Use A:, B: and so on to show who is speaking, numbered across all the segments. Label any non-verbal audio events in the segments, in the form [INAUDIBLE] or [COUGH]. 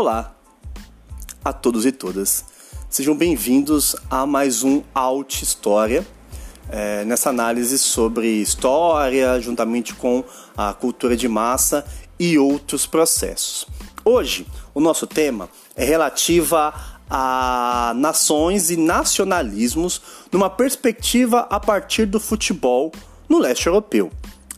A: Olá a todos e todas. Sejam bem-vindos a mais um Alt História, é, nessa análise sobre história, juntamente com a cultura de massa e outros processos. Hoje, o nosso tema é relativa a nações e nacionalismos numa perspectiva a partir do futebol no leste europeu.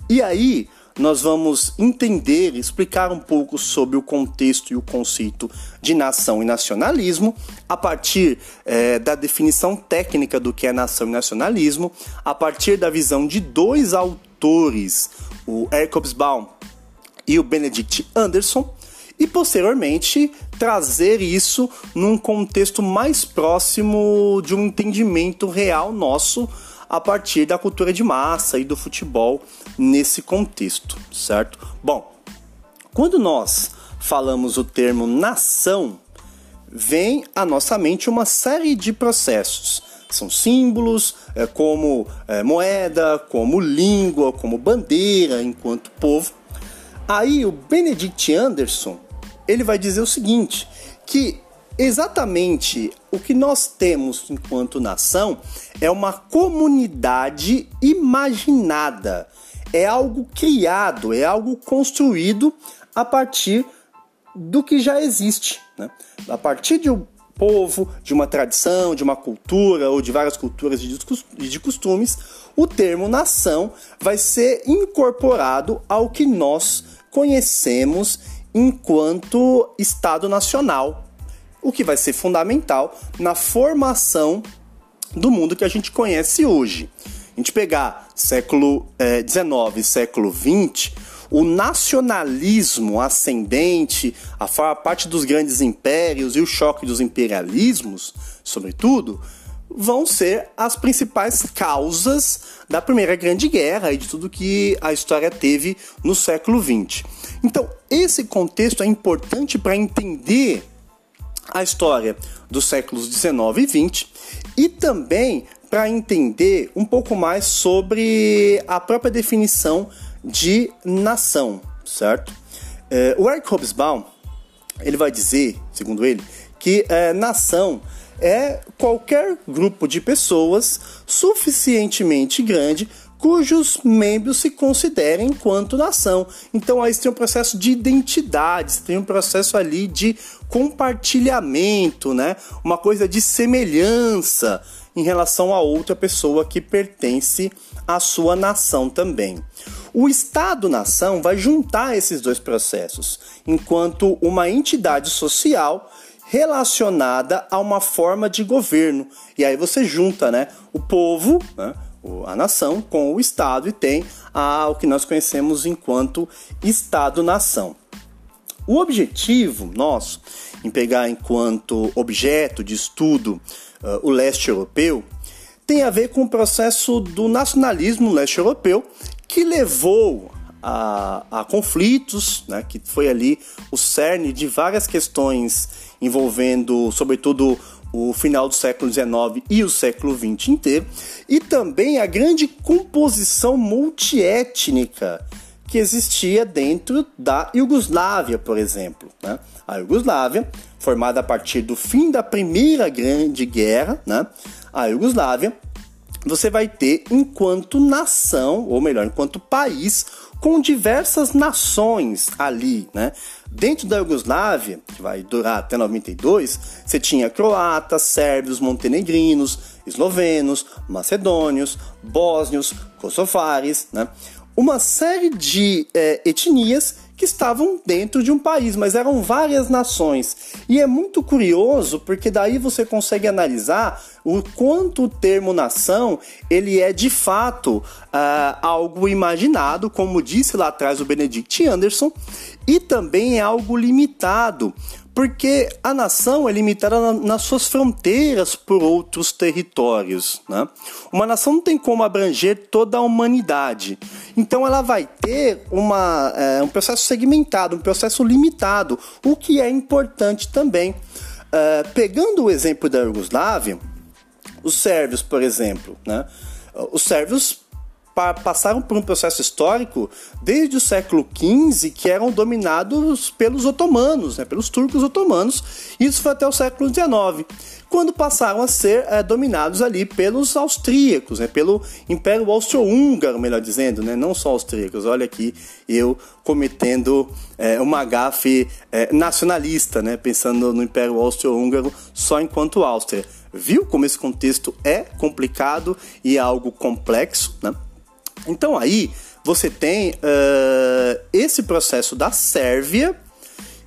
A: E aí, nós vamos entender explicar um pouco sobre o contexto e o conceito de nação e nacionalismo, a partir é, da definição técnica do que é nação e nacionalismo, a partir da visão de dois autores, o Eric Hobsbawm e o Benedict Anderson, e posteriormente trazer isso num contexto mais próximo de um entendimento real nosso a partir da cultura de massa e do futebol nesse contexto, certo? Bom, quando nós falamos o termo nação, vem à nossa mente uma série de processos. São símbolos é, como é, moeda, como língua, como bandeira enquanto povo. Aí o Benedict Anderson ele vai dizer o seguinte, que exatamente o que nós temos enquanto nação é uma comunidade imaginada, é algo criado, é algo construído a partir do que já existe, né? a partir de um povo, de uma tradição, de uma cultura ou de várias culturas e de costumes, o termo nação vai ser incorporado ao que nós conhecemos enquanto Estado Nacional o que vai ser fundamental na formação do mundo que a gente conhece hoje. Gente pegar século XIX e século XX, o nacionalismo ascendente, a parte dos grandes impérios e o choque dos imperialismos, sobretudo, vão ser as principais causas da Primeira Grande Guerra e de tudo que a história teve no século XX. Então, esse contexto é importante para entender a história dos séculos 19 e 20 e também para entender um pouco mais sobre a própria definição de nação, certo? É, o Eric Hobsbawm ele vai dizer, segundo ele, que é, nação é qualquer grupo de pessoas suficientemente grande cujos membros se considerem enquanto nação. Então aí você tem um processo de identidade, você tem um processo ali de compartilhamento, né? Uma coisa de semelhança em relação a outra pessoa que pertence à sua nação também. O Estado-nação vai juntar esses dois processos, enquanto uma entidade social relacionada a uma forma de governo. E aí você junta, né, o povo, né, a nação com o Estado e tem a, o que nós conhecemos enquanto Estado-nação. O objetivo nosso em pegar enquanto objeto de estudo uh, o leste europeu tem a ver com o processo do nacionalismo leste europeu que levou a, a conflitos, né, que foi ali o cerne de várias questões envolvendo, sobretudo, o final do século XIX e o século XX inteiro, e também a grande composição multiétnica que existia dentro da Iugoslávia, por exemplo. Né? A Iugoslávia, formada a partir do fim da Primeira Grande Guerra, né? a Iugoslávia, você vai ter enquanto nação, ou melhor, enquanto país, com diversas nações ali, né? Dentro da Iugoslávia, que vai durar até 92, você tinha croatas, sérvios, montenegrinos, eslovenos, macedônios, bósnios, kosovares, né? Uma série de é, etnias que estavam dentro de um país, mas eram várias nações. E é muito curioso porque daí você consegue analisar o quanto o termo nação ele é de fato uh, algo imaginado, como disse lá atrás o Benedict Anderson, e também é algo limitado, porque a nação é limitada na, nas suas fronteiras por outros territórios. Né? Uma nação não tem como abranger toda a humanidade, então ela vai ter uma, é, um processo segmentado, um processo limitado, o que é importante também. É, pegando o exemplo da Iugoslávia, os sérvios, por exemplo, né? os sérvios passaram por um processo histórico desde o século XV que eram dominados pelos otomanos, né, pelos turcos otomanos. Isso foi até o século XIX, quando passaram a ser é, dominados ali pelos austríacos, né, pelo Império Austro-Húngaro, melhor dizendo, né, não só austríacos. Olha aqui eu cometendo é, uma gafe é, nacionalista, né, pensando no Império Austro-Húngaro só enquanto Áustria. Viu como esse contexto é complicado e é algo complexo, né? Então aí você tem uh, esse processo da Sérvia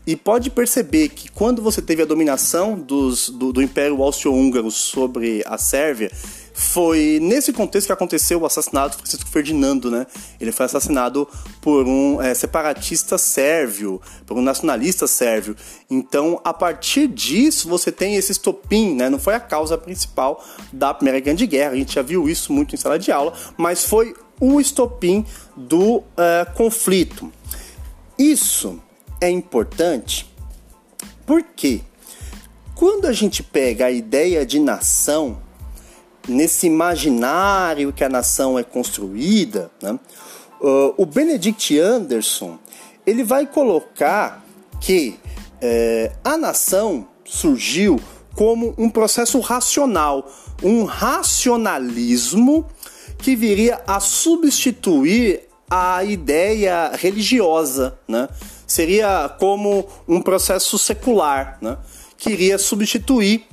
A: e pode perceber que quando você teve a dominação dos, do, do Império Austro-Húngaro sobre a Sérvia, foi nesse contexto que aconteceu o assassinato de Francisco Ferdinando, né? Ele foi assassinado por um é, separatista sérvio, por um nacionalista sérvio. Então, a partir disso, você tem esse estopim, né? Não foi a causa principal da Primeira Grande Guerra, a gente já viu isso muito em sala de aula, mas foi o estopim do uh, conflito. Isso é importante porque quando a gente pega a ideia de nação, nesse imaginário que a nação é construída, né, uh, o Benedict Anderson ele vai colocar que uh, a nação surgiu como um processo racional, um racionalismo que viria a substituir a ideia religiosa, né? Seria como um processo secular, né? Que iria substituir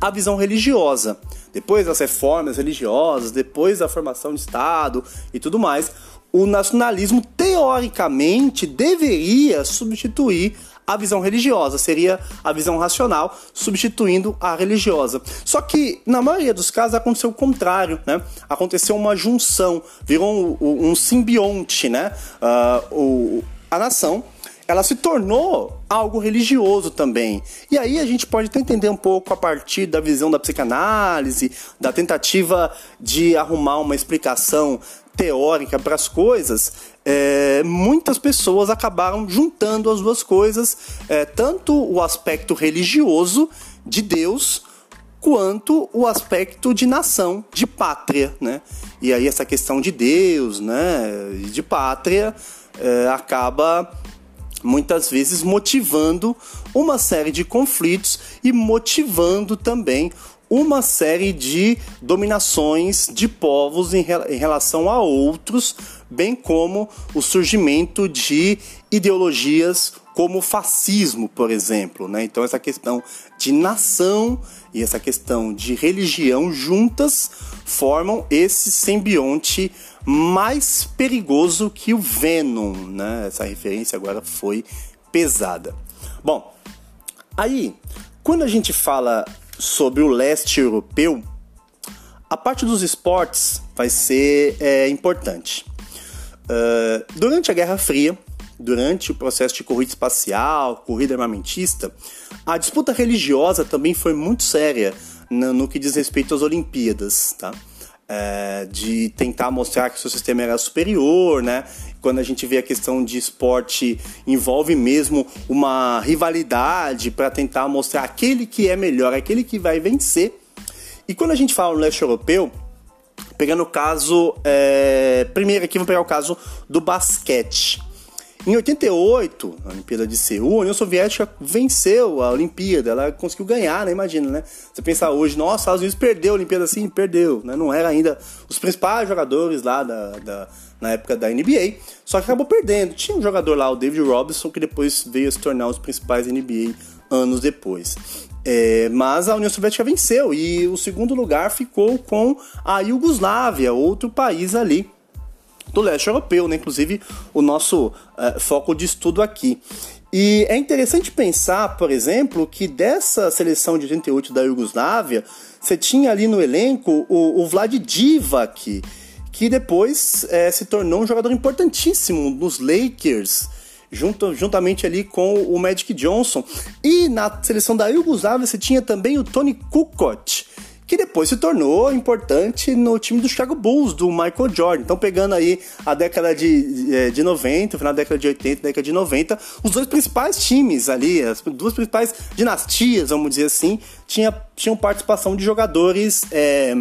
A: a visão religiosa. Depois das reformas religiosas, depois da formação de Estado e tudo mais, o nacionalismo teoricamente deveria substituir a visão religiosa, seria a visão racional substituindo a religiosa. Só que na maioria dos casos aconteceu o contrário, né? Aconteceu uma junção, virou um, um simbionte, né? Uh, o, a nação ela se tornou algo religioso também. E aí a gente pode até entender um pouco a partir da visão da psicanálise, da tentativa de arrumar uma explicação teórica para as coisas, é, muitas pessoas acabaram juntando as duas coisas, é, tanto o aspecto religioso de Deus quanto o aspecto de nação, de pátria, né? E aí essa questão de Deus, né, de pátria, é, acaba muitas vezes motivando uma série de conflitos e motivando também uma série de dominações de povos em, em relação a outros, bem como o surgimento de ideologias como o fascismo, por exemplo. Né? Então, essa questão de nação e essa questão de religião juntas formam esse simbionte mais perigoso que o Venom. Né? Essa referência agora foi pesada. Bom, aí, quando a gente fala sobre o leste europeu, a parte dos esportes vai ser é, importante. Uh, durante a Guerra Fria, durante o processo de corrida espacial, corrida armamentista, a disputa religiosa também foi muito séria no, no que diz respeito às Olimpíadas, tá? É, de tentar mostrar que o seu sistema era superior, né? Quando a gente vê a questão de esporte, envolve mesmo uma rivalidade para tentar mostrar aquele que é melhor, aquele que vai vencer. E quando a gente fala no leste europeu, pegando o caso, é, primeiro aqui vamos pegar o caso do basquete. Em 88, na Olimpíada de Seul, a União Soviética venceu a Olimpíada, ela conseguiu ganhar, né? Imagina, né? Você pensar hoje, nossa, os Estados Unidos perdeu a Olimpíada assim, perdeu, né? Não era ainda os principais jogadores lá da, da, na época da NBA, só que acabou perdendo. Tinha um jogador lá, o David Robinson, que depois veio a se tornar os principais NBA anos depois. É, mas a União Soviética venceu e o segundo lugar ficou com a Iugoslávia, outro país ali do leste europeu, né? inclusive o nosso uh, foco de estudo aqui. E é interessante pensar, por exemplo, que dessa seleção de 88 da Iugoslávia, você tinha ali no elenco o, o Vlad Divac, que depois é, se tornou um jogador importantíssimo nos Lakers, junto, juntamente ali com o Magic Johnson. E na seleção da Iugoslávia você tinha também o Tony Kukoc, que depois se tornou importante no time do Chicago Bulls, do Michael Jordan. Então, pegando aí a década de, é, de 90, final da década de 80, década de 90, os dois principais times ali, as duas principais dinastias, vamos dizer assim, tinha, tinham participação de jogadores é,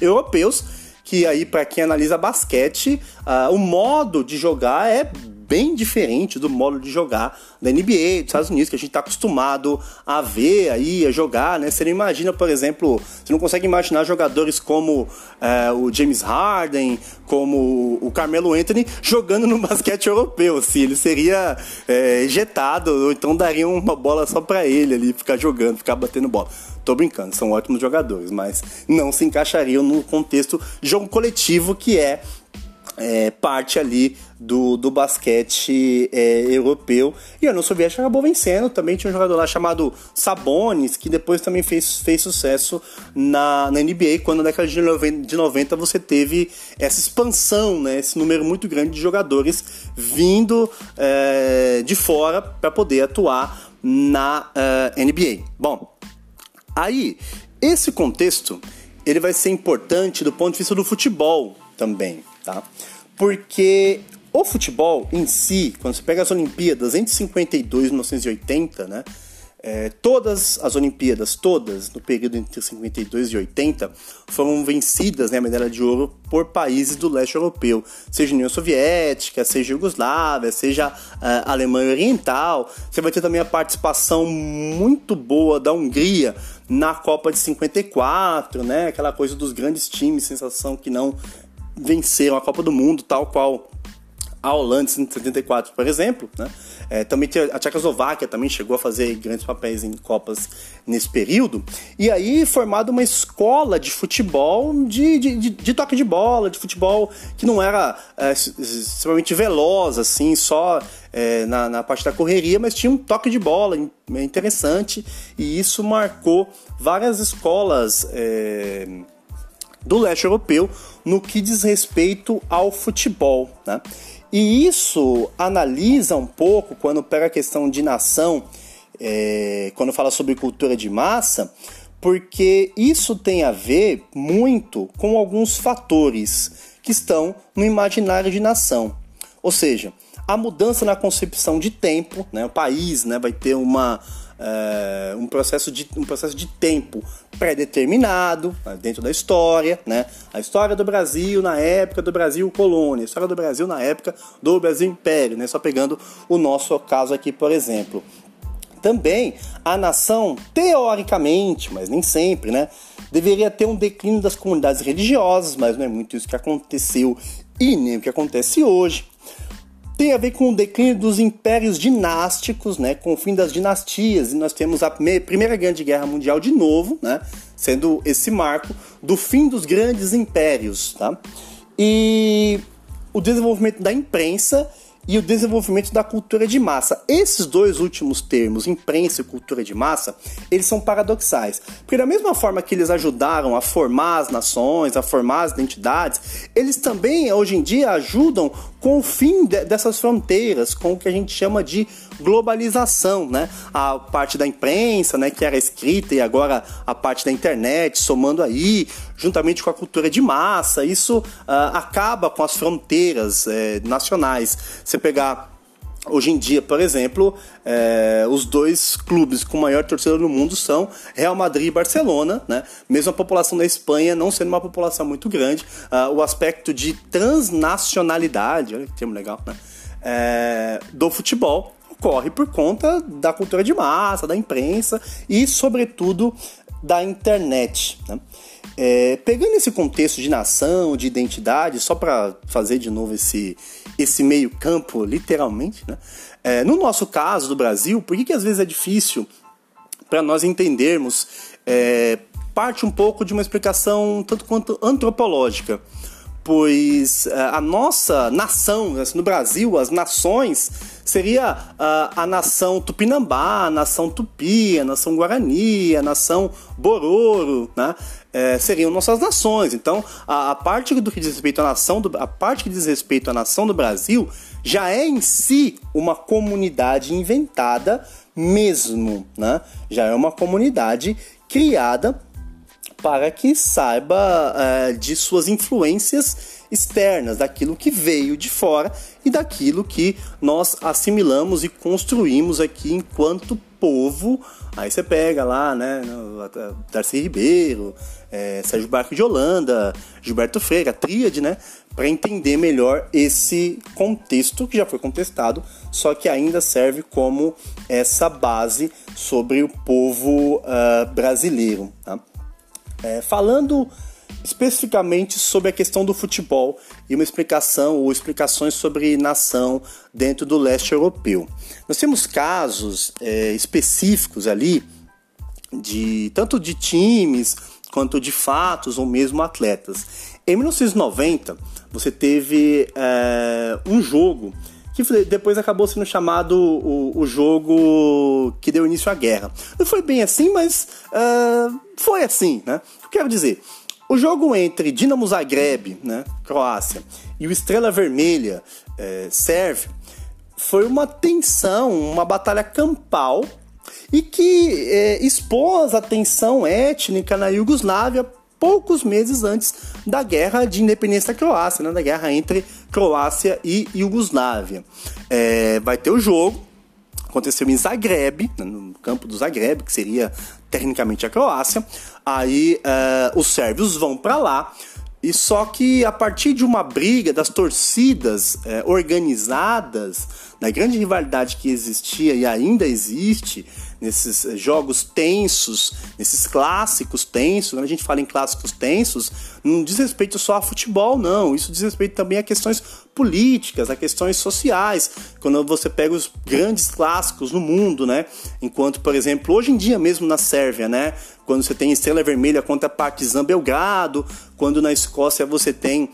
A: europeus que aí para quem analisa basquete, uh, o modo de jogar é bem diferente do modo de jogar da NBA dos Estados Unidos, que a gente está acostumado a ver aí, a jogar, né? Você não imagina, por exemplo, você não consegue imaginar jogadores como é, o James Harden, como o Carmelo Anthony jogando no [LAUGHS] basquete europeu, assim, ele seria é, ejetado, ou então daria uma bola só para ele ali, ficar jogando, ficar batendo bola. Tô brincando, são ótimos jogadores, mas não se encaixariam no contexto de jogo coletivo que é é, parte ali do, do basquete é, europeu. E a União Soviética acabou vencendo. Também tinha um jogador lá chamado Sabonis, que depois também fez, fez sucesso na, na NBA, quando na década de 90, de 90 você teve essa expansão, né, esse número muito grande de jogadores vindo é, de fora para poder atuar na uh, é, NBA. Bom, aí, esse contexto ele vai ser importante do ponto de vista do futebol também tá? Porque o futebol em si, quando você pega as Olimpíadas entre 52 e 1980, né? É, todas as Olimpíadas, todas, no período entre 52 e 80, foram vencidas, né, a medalha de ouro, por países do leste europeu, seja União Soviética, seja Iugoslávia, seja uh, Alemanha Oriental. Você vai ter também a participação muito boa da Hungria na Copa de 54, né, aquela coisa dos grandes times, sensação que não venceram a Copa do Mundo, tal qual a Holanda em 74, por exemplo. Né? É, também a Tchecoslováquia também chegou a fazer grandes papéis em Copas nesse período. E aí formada uma escola de futebol, de, de, de, de toque de bola, de futebol que não era é, extremamente veloz, assim, só é, na, na parte da correria, mas tinha um toque de bola interessante. E isso marcou várias escolas é, do leste europeu no que diz respeito ao futebol. Né? E isso analisa um pouco quando pega a questão de nação, é, quando fala sobre cultura de massa, porque isso tem a ver muito com alguns fatores que estão no imaginário de nação. Ou seja, a mudança na concepção de tempo, né? o país né, vai ter uma, é, um, processo de, um processo de tempo pré-determinado né, dentro da história, né? A história do Brasil na época do Brasil colônia, a história do Brasil na época do Brasil império, né? Só pegando o nosso caso aqui, por exemplo. Também a nação, teoricamente, mas nem sempre, né? Deveria ter um declínio das comunidades religiosas, mas não é muito isso que aconteceu e nem o que acontece hoje tem a ver com o declínio dos impérios dinásticos, né, com o fim das dinastias, e nós temos a Primeira Grande Guerra Mundial de novo, né, sendo esse marco do fim dos grandes impérios, tá? E o desenvolvimento da imprensa e o desenvolvimento da cultura de massa. Esses dois últimos termos, imprensa e cultura de massa, eles são paradoxais. Porque da mesma forma que eles ajudaram a formar as nações, a formar as identidades, eles também hoje em dia ajudam com o fim de, dessas fronteiras, com o que a gente chama de globalização, né? A parte da imprensa, né, que era escrita e agora a parte da internet, somando aí, juntamente com a cultura de massa, isso uh, acaba com as fronteiras eh, nacionais. Você pegar Hoje em dia, por exemplo, é, os dois clubes com maior torcida do mundo são Real Madrid e Barcelona, né? Mesmo a população da Espanha não sendo uma população muito grande, uh, o aspecto de transnacionalidade, olha que termo legal, né? É, do futebol ocorre por conta da cultura de massa, da imprensa e, sobretudo, da internet. Né? É, pegando esse contexto de nação, de identidade, só para fazer de novo esse, esse meio campo, literalmente, né? É, no nosso caso do Brasil, por que, que às vezes é difícil para nós entendermos? É, parte um pouco de uma explicação tanto quanto antropológica pois é, a nossa nação, assim, no Brasil, as nações, seria a, a nação Tupinambá, a nação Tupi, a nação Guarani, a nação Bororo, né? É, seriam nossas nações. Então, a, a, parte do que diz respeito à nação, do, a parte que diz respeito à nação do Brasil, já é em si uma comunidade inventada mesmo, né? Já é uma comunidade criada para que saiba é, de suas influências externas, daquilo que veio de fora e daquilo que nós assimilamos e construímos aqui enquanto povo. Aí você pega lá, né, Darcy Ribeiro, é, Sérgio Barco de Holanda, Gilberto Freire, a tríade, né, para entender melhor esse contexto que já foi contestado, só que ainda serve como essa base sobre o povo uh, brasileiro. Tá? É, falando especificamente sobre a questão do futebol e uma explicação ou explicações sobre nação dentro do leste europeu. Nós temos casos é, específicos ali de tanto de times quanto de fatos ou mesmo atletas. Em 1990 você teve é, um jogo que depois acabou sendo chamado o, o, jogo que deu início à guerra. Não foi bem assim, mas uh, foi assim, né? Quero dizer, o jogo entre Dinamo Zagreb, né, Croácia, e o Estrela Vermelha, é, Sérvia, foi uma tensão, uma batalha campal e que é, expôs a tensão étnica na Iugoslávia poucos meses antes da guerra de independência da Croácia, né, da guerra entre Croácia e Iugoslávia. É, vai ter o jogo, aconteceu em Zagreb, né, no campo do Zagreb, que seria tecnicamente a Croácia. Aí uh, os sérvios vão para lá. E só que a partir de uma briga das torcidas eh, organizadas, na grande rivalidade que existia e ainda existe nesses eh, jogos tensos, nesses clássicos tensos, quando a gente fala em clássicos tensos, não diz respeito só a futebol, não. Isso diz respeito também a questões políticas, a questões sociais. Quando você pega os grandes clássicos no mundo, né? Enquanto, por exemplo, hoje em dia mesmo na Sérvia, né? Quando você tem Estrela Vermelha contra Partizan Belgrado, quando na Escócia você tem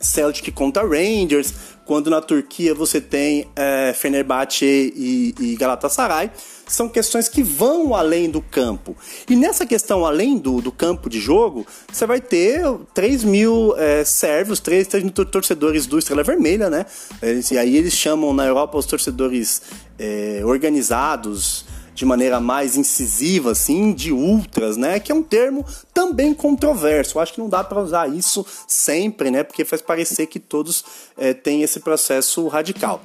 A: Celtic contra Rangers, quando na Turquia você tem é, Fenerbahçe e, e Galatasaray, são questões que vão além do campo. E nessa questão além do, do campo de jogo, você vai ter 3 mil é, sérvios, 3, 3 mil torcedores do Estrela Vermelha, né? e aí eles chamam na Europa os torcedores é, organizados, de maneira mais incisiva, assim, de ultras, né? Que é um termo também controverso. Eu acho que não dá para usar isso sempre, né? Porque faz parecer que todos é, têm esse processo radical.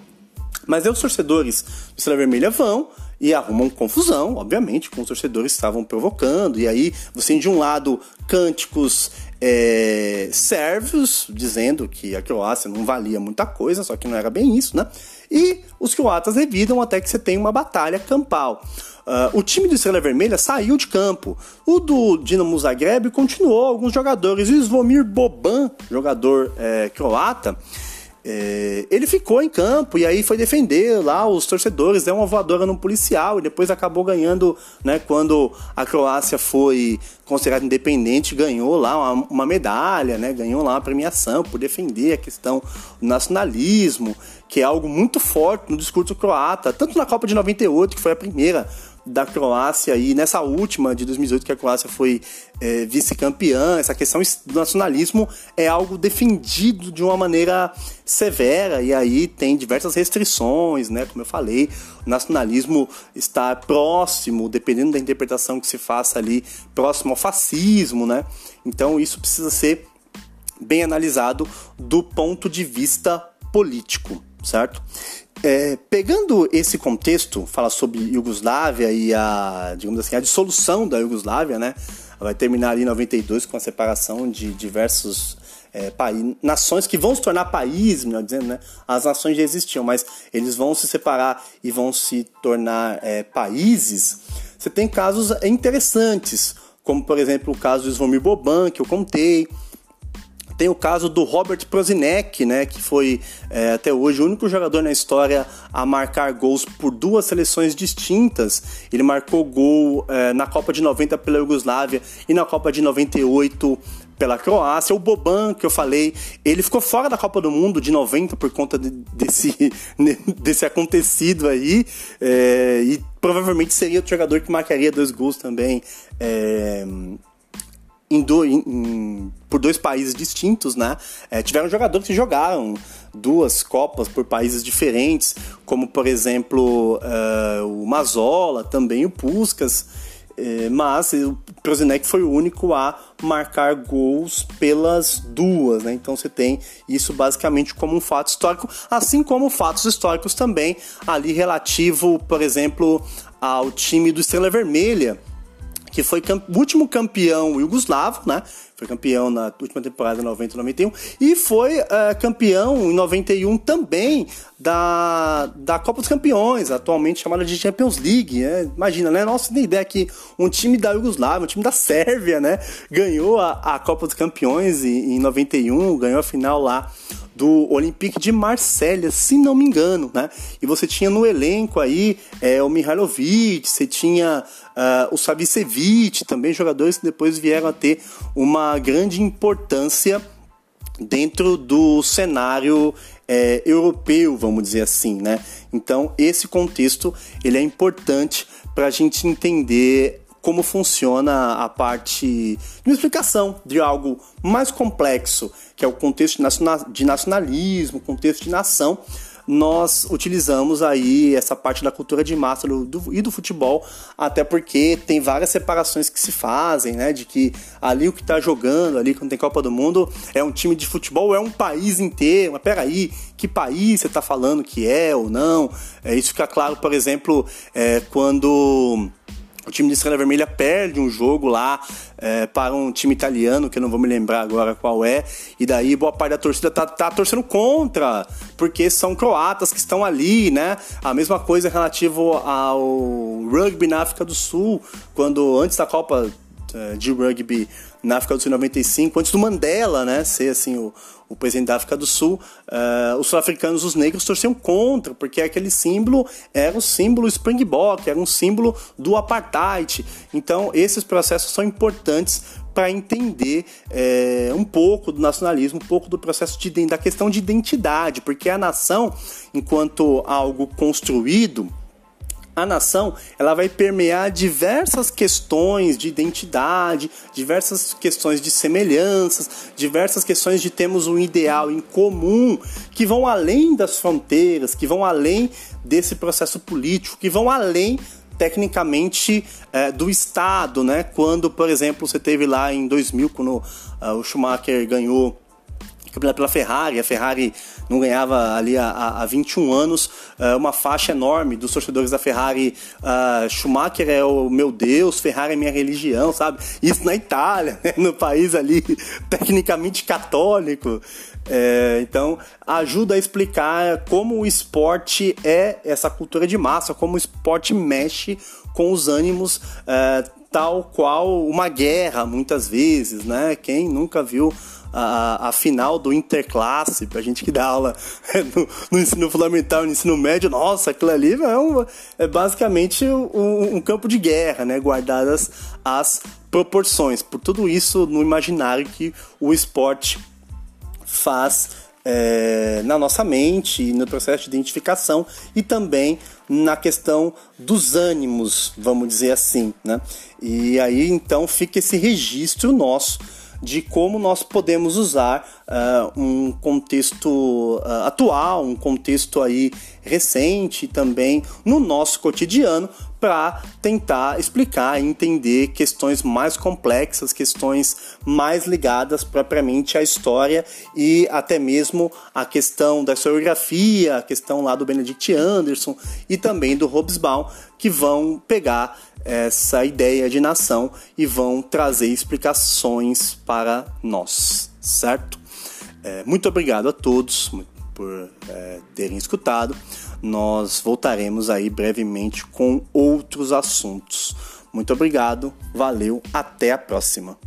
A: Mas aí os torcedores do Estrela Vermelha vão e arrumam confusão, obviamente, com os torcedores que estavam provocando. E aí você tem de um lado cânticos é, sérvios dizendo que a Croácia não valia muita coisa, só que não era bem isso, né? E os croatas revidam até que você tem uma batalha campal. Uh, o time do Estrela Vermelha saiu de campo. O do Dinamo Zagreb continuou alguns jogadores. O Svomir Boban, jogador é, croata, é, ele ficou em campo e aí foi defender lá os torcedores, deu uma voadora no policial e depois acabou ganhando, né, quando a Croácia foi considerada independente, ganhou lá uma, uma medalha, né, ganhou lá uma premiação por defender a questão do nacionalismo, que é algo muito forte no discurso croata, tanto na Copa de 98, que foi a primeira da Croácia e nessa última de 2018 que a Croácia foi é, vice-campeã, essa questão do nacionalismo é algo defendido de uma maneira severa e aí tem diversas restrições, né? Como eu falei, o nacionalismo está próximo, dependendo da interpretação que se faça ali, próximo ao fascismo, né? Então isso precisa ser bem analisado do ponto de vista político, certo? É, pegando esse contexto, fala sobre Iugoslávia e a, digamos assim, a dissolução da Iugoslávia, né? Vai terminar ali em 92 com a separação de diversos é, países, nações que vão se tornar países, melhor dizendo, né? As nações já existiam, mas eles vão se separar e vão se tornar é, países. Você tem casos interessantes, como por exemplo o caso do Svomir Boban, que eu contei, tem o caso do Robert Prozinek, né, que foi é, até hoje o único jogador na história a marcar gols por duas seleções distintas. Ele marcou gol é, na Copa de 90 pela Iugoslávia e na Copa de 98 pela Croácia. O Boban, que eu falei, ele ficou fora da Copa do Mundo de 90 por conta de, desse, [LAUGHS] desse acontecido aí. É, e provavelmente seria o jogador que marcaria dois gols também. É, em do, em, por dois países distintos, né? É, tiveram jogadores que jogaram duas Copas por países diferentes, como por exemplo uh, o Mazola, também o Puskas. é, mas o Prozinec foi o único a marcar gols pelas duas, né? Então você tem isso basicamente como um fato histórico, assim como fatos históricos também ali relativo, por exemplo, ao time do Estrela Vermelha, que foi o último campeão iugoslavo, né? Foi campeão na última temporada 90 91 e foi uh, campeão em 91 também da, da Copa dos Campeões, atualmente chamada de Champions League. Né? Imagina, né? Nossa, tem ideia que um time da Iugoslávia, um time da Sérvia, né? Ganhou a, a Copa dos Campeões em, em 91, ganhou a final lá do Olympique de Marselha, se não me engano, né? E você tinha no elenco aí é, o Mihailovic, você tinha uh, o Savicevic, também jogadores que depois vieram a ter uma grande importância dentro do cenário é, europeu, vamos dizer assim, né? Então esse contexto ele é importante para a gente entender como funciona a parte de uma explicação de algo mais complexo, que é o contexto de nacionalismo, contexto de nação, nós utilizamos aí essa parte da cultura de massa do, do, e do futebol, até porque tem várias separações que se fazem, né? De que ali o que está jogando, ali quando tem Copa do Mundo, é um time de futebol, é um país inteiro. Mas peraí, que país você está falando que é ou não? É, isso fica claro, por exemplo, é, quando o time de Estrela Vermelha perde um jogo lá é, para um time italiano, que eu não vou me lembrar agora qual é, e daí boa parte da torcida tá, tá torcendo contra, porque são croatas que estão ali, né? A mesma coisa relativo ao rugby na África do Sul, quando antes da Copa é, de Rugby na África do Sul em 95, antes do Mandela, né, ser assim o, o presidente da África do Sul, uh, os sul-africanos, os negros torciam contra, porque aquele símbolo era o símbolo Springbok, era um símbolo do apartheid. Então, esses processos são importantes para entender é, um pouco do nacionalismo, um pouco do processo de, da questão de identidade, porque a nação, enquanto algo construído, a nação ela vai permear diversas questões de identidade, diversas questões de semelhanças, diversas questões de termos um ideal em comum que vão além das fronteiras, que vão além desse processo político, que vão além tecnicamente é, do Estado, né? Quando, por exemplo, você teve lá em 2000, quando uh, o Schumacher ganhou campeonato pela Ferrari. A Ferrari não ganhava ali há, há 21 anos. Uh, uma faixa enorme dos torcedores da Ferrari. Uh, Schumacher é o meu Deus, Ferrari é minha religião, sabe? Isso na Itália, [LAUGHS] né? no país ali tecnicamente católico. É, então, ajuda a explicar como o esporte é essa cultura de massa, como o esporte mexe com os ânimos, é, tal qual uma guerra, muitas vezes, né? Quem nunca viu a, a final do Interclasse, pra gente que dá aula [LAUGHS] no, no ensino fundamental no ensino médio, nossa, aquilo ali é, um, é basicamente um, um campo de guerra, né? Guardadas as proporções. Por tudo isso no imaginário que o esporte faz é, na nossa mente, no processo de identificação e também na questão dos ânimos, vamos dizer assim, né? E aí então fica esse registro nosso de como nós podemos usar uh, um contexto uh, atual, um contexto aí recente também no nosso cotidiano para tentar explicar e entender questões mais complexas, questões mais ligadas propriamente à história e até mesmo a questão da historiografia, a questão lá do Benedict Anderson e também do Hobsbawm, que vão pegar essa ideia de nação e vão trazer explicações para nós, certo? É, muito obrigado a todos por é, terem escutado. Nós voltaremos aí brevemente com outros assuntos. Muito obrigado, valeu, até a próxima.